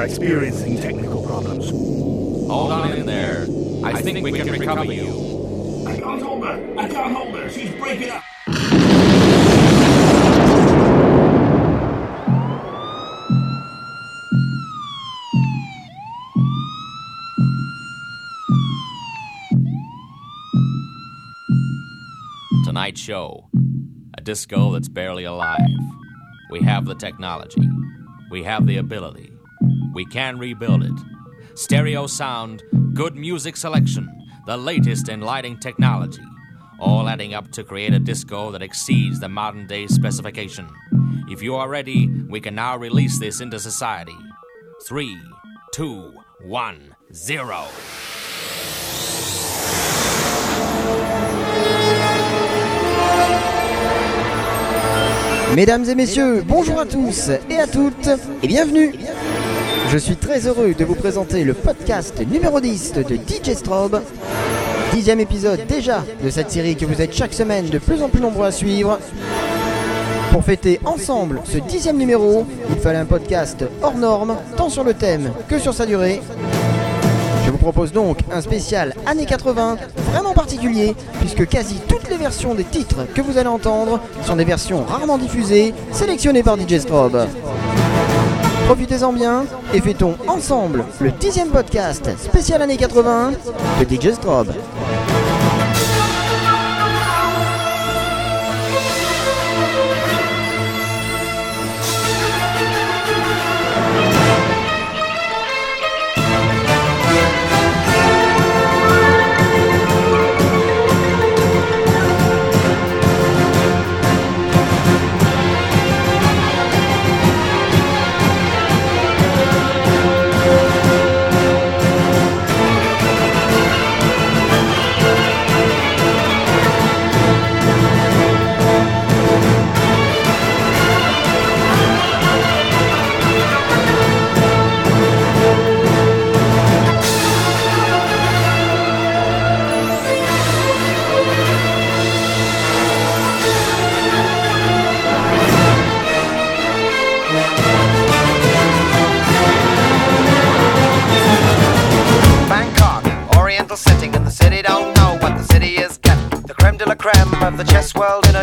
are experiencing technical problems. Hold on in there. I think we can recover you. I can't hold her. I can't hold her. She's breaking up. Tonight's show. A disco that's barely alive. We have the technology. We have the ability. We can rebuild it. Stereo sound, good music selection, the latest in lighting technology. All adding up to create a disco that exceeds the modern day specification. If you are ready, we can now release this into society. Three, two, one, zero. Mesdames et messieurs, bonjour à tous et à toutes et bienvenue Je suis très heureux de vous présenter le podcast numéro 10 de DJ Strobe. Dixième épisode déjà de cette série que vous êtes chaque semaine de plus en plus nombreux à suivre. Pour fêter ensemble ce dixième numéro, il fallait un podcast hors norme, tant sur le thème que sur sa durée. Je vous propose donc un spécial années 80 vraiment particulier puisque quasi toutes les versions des titres que vous allez entendre sont des versions rarement diffusées sélectionnées par DJ Strobe. Profitez-en bien et fêtons ensemble le dixième podcast spécial années 80 de DJ Strobe.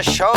Show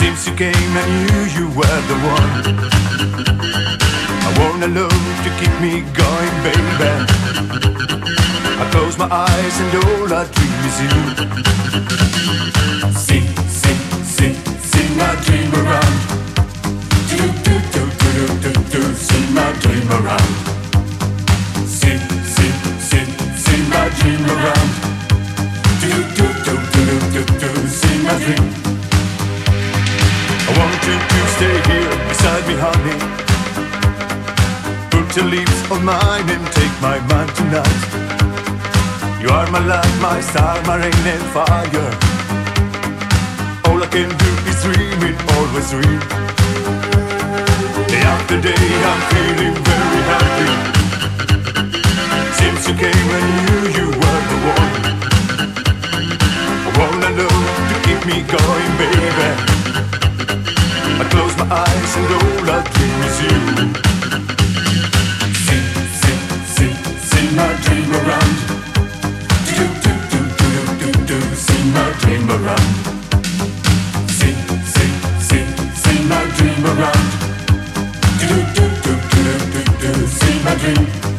Since you came, I knew you were the one. I want a love to keep me going, baby. I close my eyes and all I dream is you. See, see, see, see my dream around. Do, do, do, do, do, do, do, see my dream around. See, see, see, see my dream around. Do, do, do, do, do, do, do, see my dream. I want you to stay here beside me, honey. Put your lips on mine and take my mind tonight. You are my light, my star, my rain and fire. All I can do is dream it, always dream. Day after day, I'm feeling very happy. Since you came, I knew you were the one. I wanna know to keep me going, baby. I close my eyes and all I dream is you. See, see, see, see my dream around. Do, do, do, do, do, do, do, see my dream around. See, see, see, see my dream around. Do, do, do, do, do, do, do, see my dream.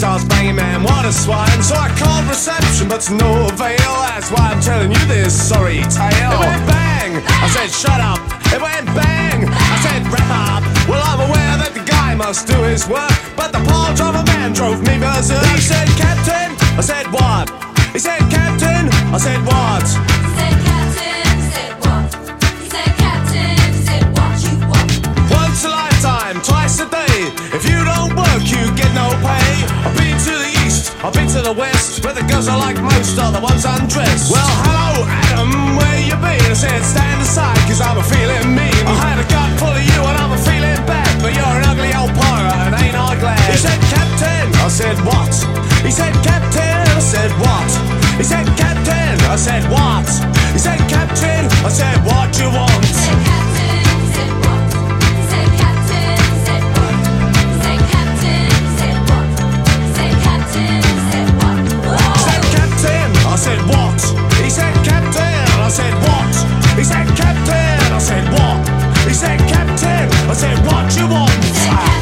This cat starts banging, man, what a swine. So I called reception, but to no avail. That's why I'm telling you this sorry tale. It went bang! I said, shut up! It went bang! I said, wrap up! Well, I'm aware that the guy must do his work, but the pile driver man drove me berserk. He said, Captain! I said, what? He said, Captain! I said, what? I've been to the west, where the girls are like most are the ones undressed. Well, hello, Adam, where you been? I said, stand aside, cause I'm a feeling mean. I had a gut full of you and I'm a feeling bad, but you're an ugly old pirate and ain't I glad? He said, Captain, I said, what? He said, Captain, I said, what? He said, Captain, I said, what? He said, Captain, I said, what you want? I said what? He said captain, I said what? He said captain, I said what you want?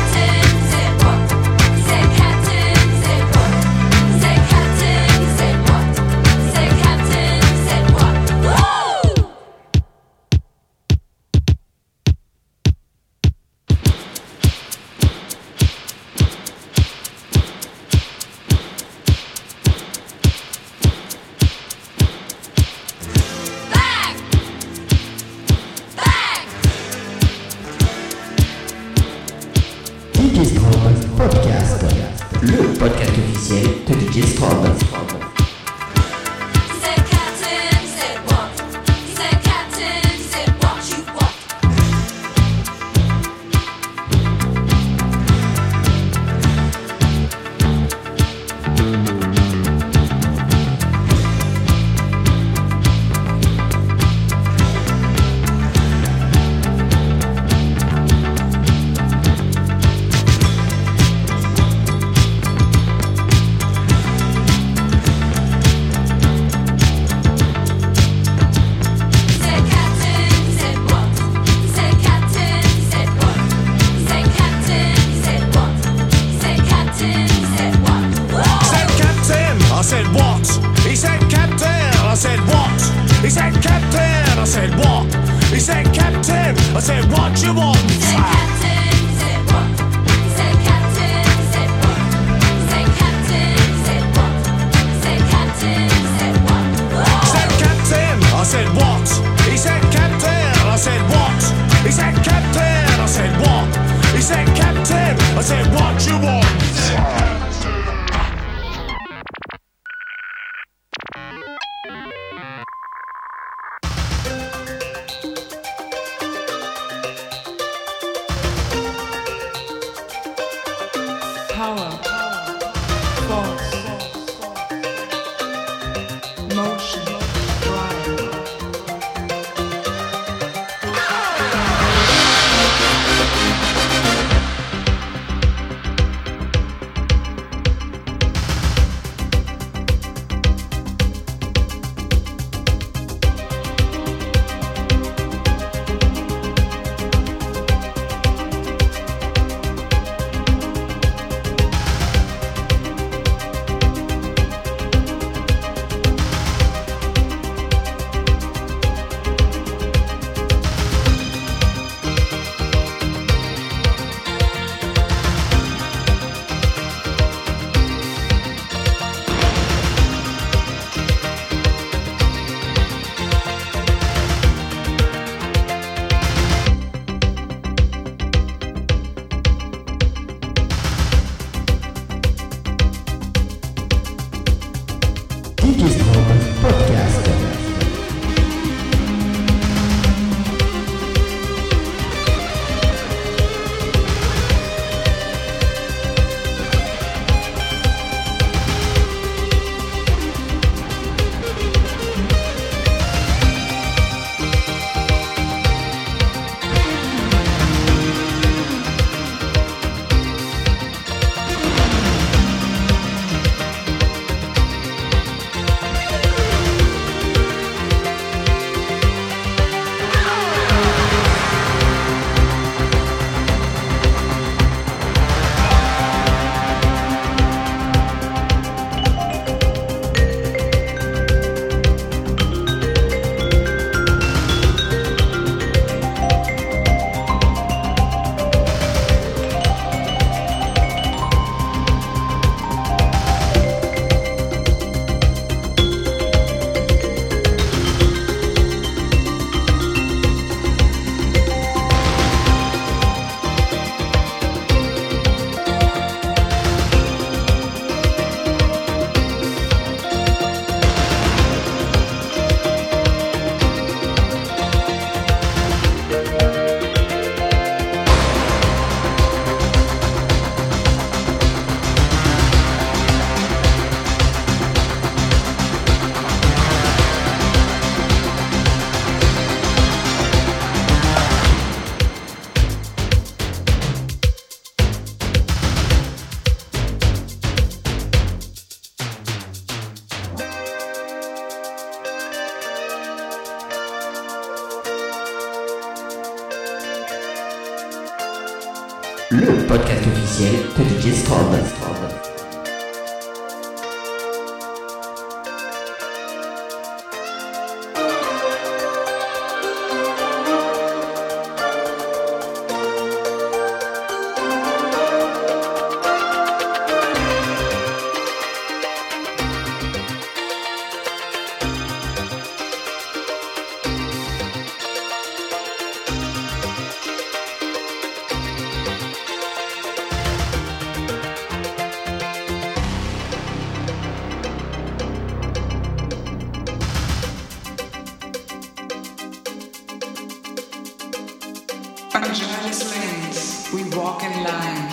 We walk in line,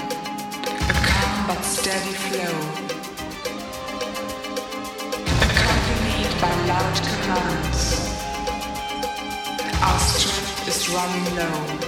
a calm but steady flow. Accompanied by loud commands, our strength is running low.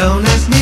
Don't ask me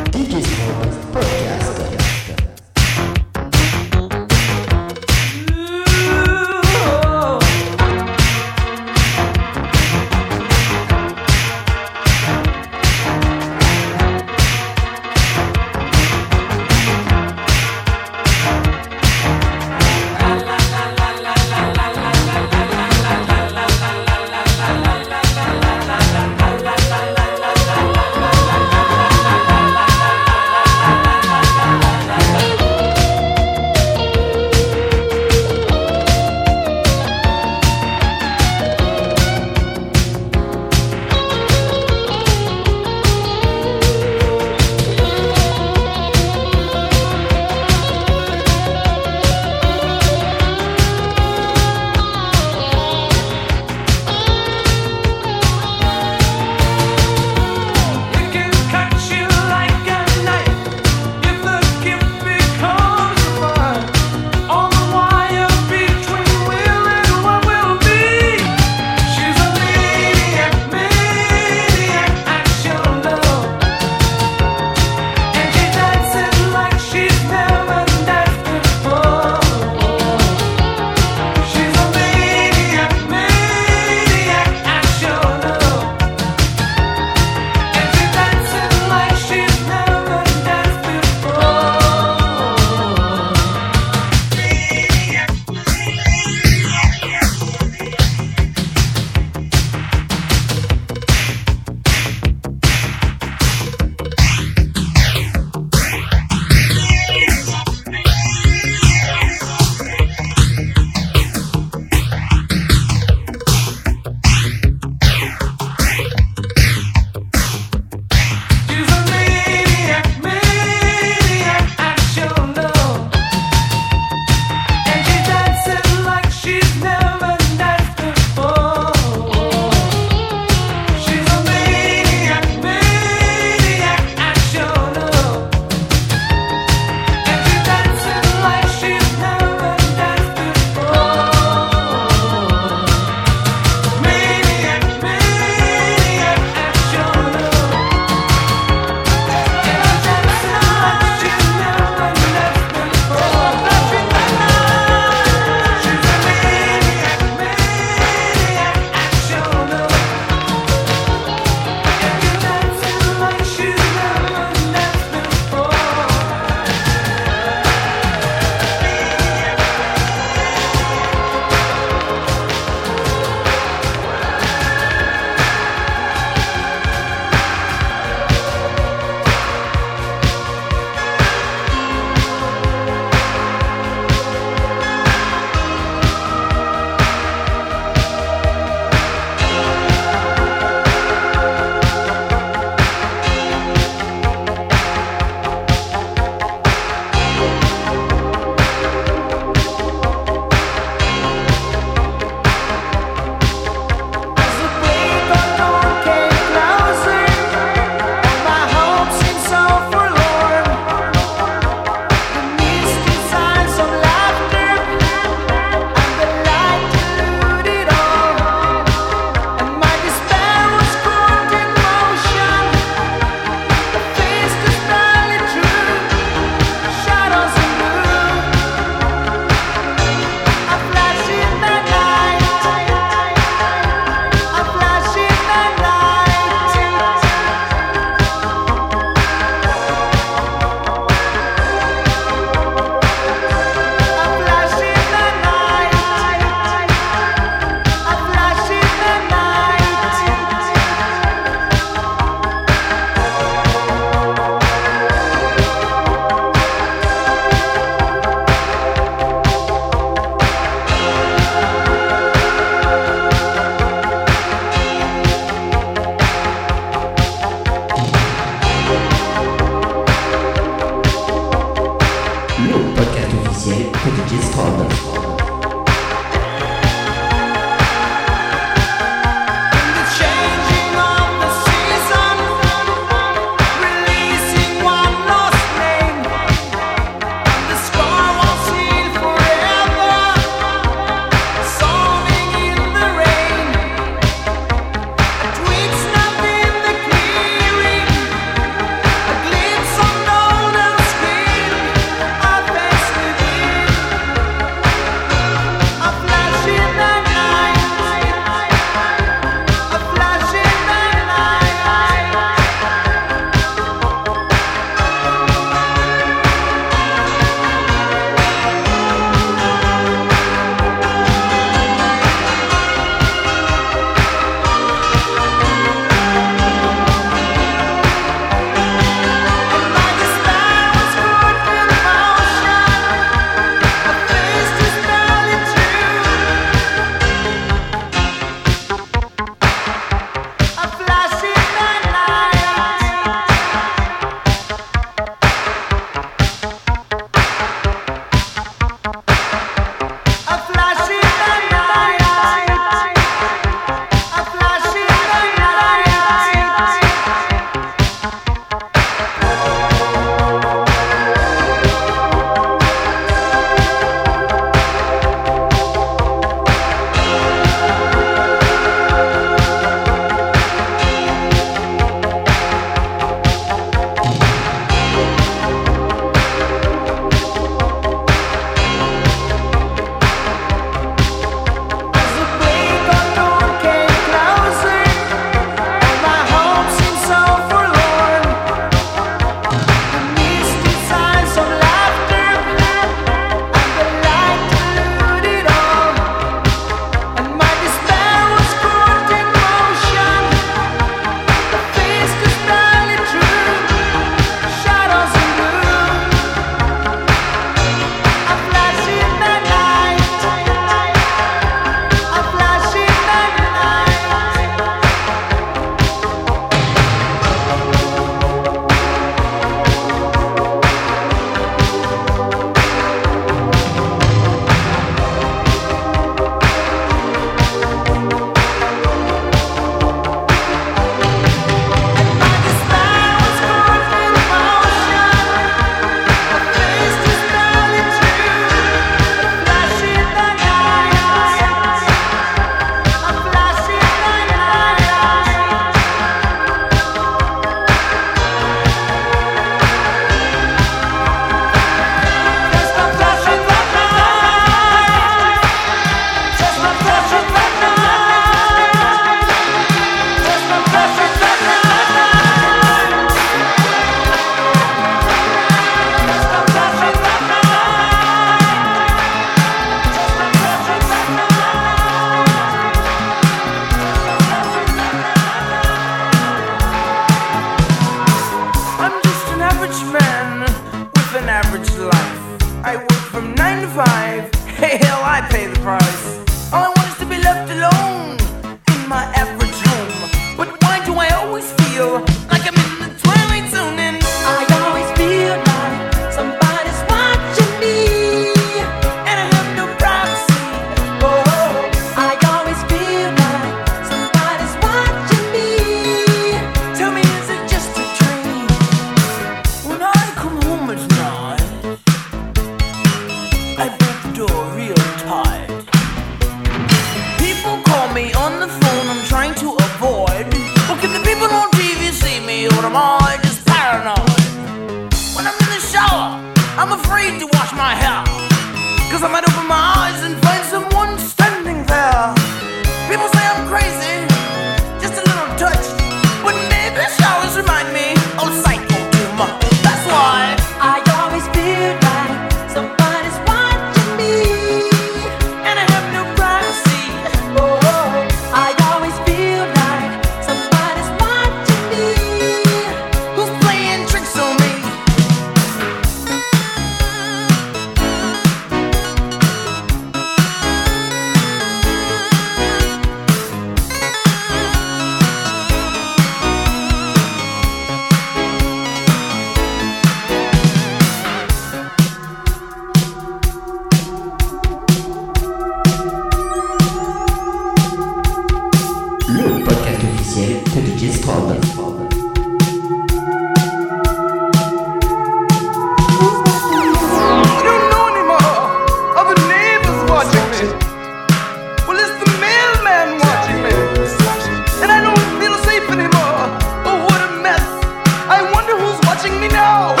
watching me now.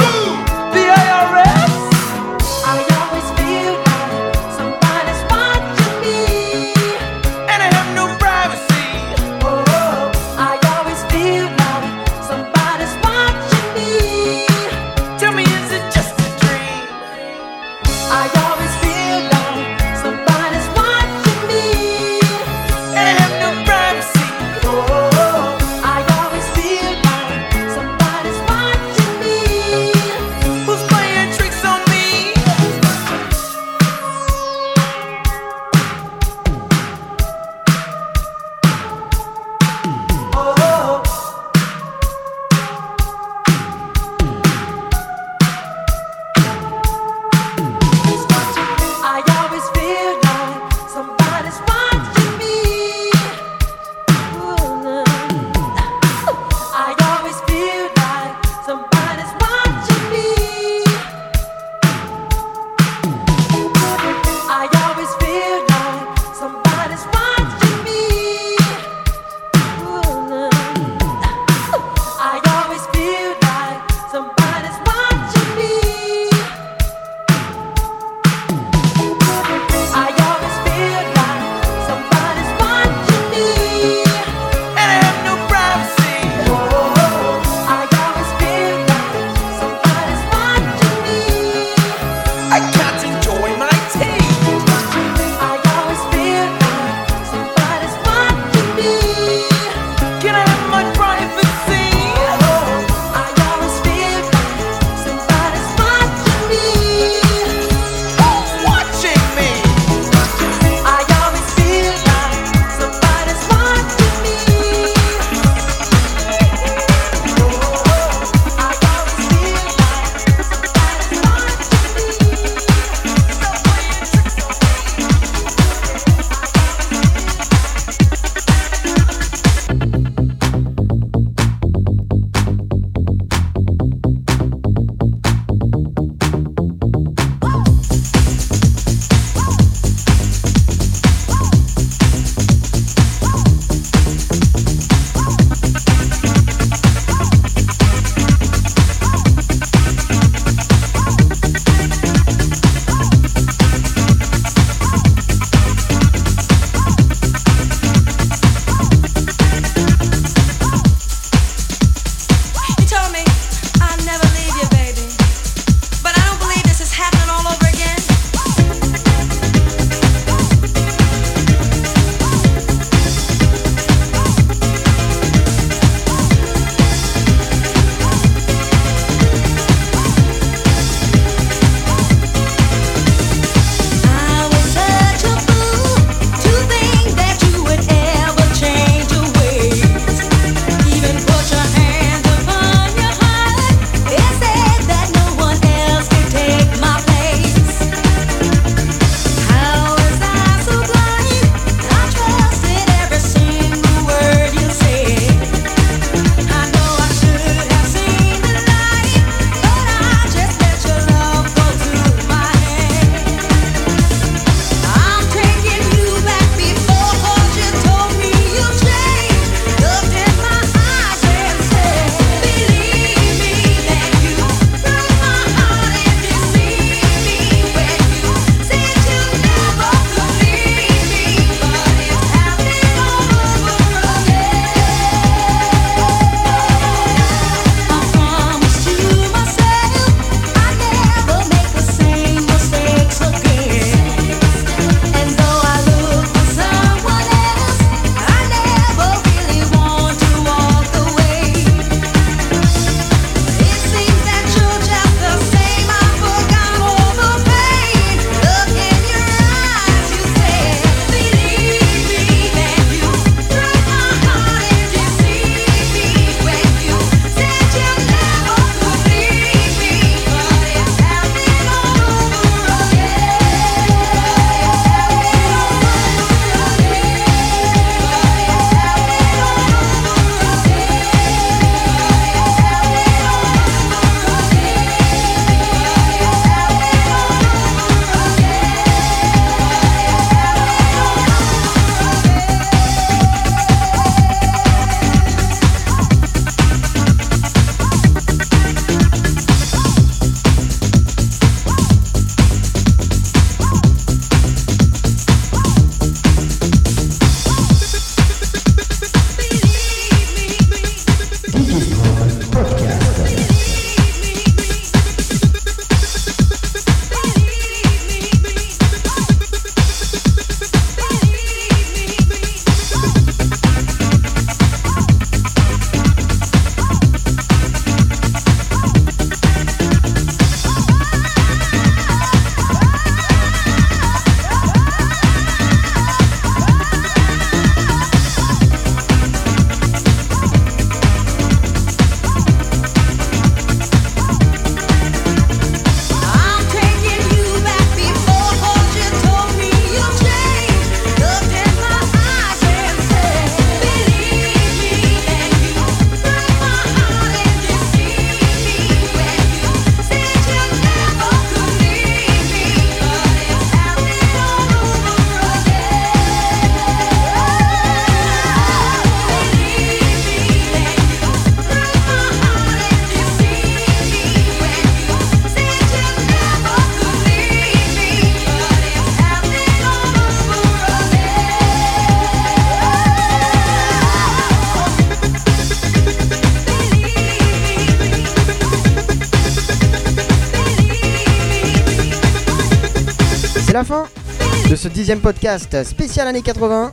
Podcast spécial années 80.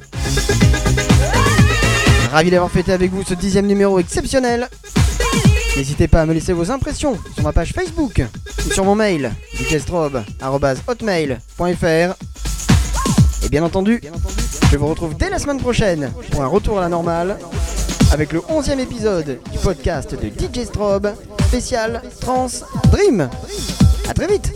Ravi d'avoir fêté avec vous ce dixième numéro exceptionnel. N'hésitez pas à me laisser vos impressions sur ma page Facebook ou sur mon mail djstrobe.hotmail.fr Et bien entendu, je vous retrouve dès la semaine prochaine pour un retour à la normale avec le 11e épisode du podcast de DJ Strobe spécial Trans Dream. A très vite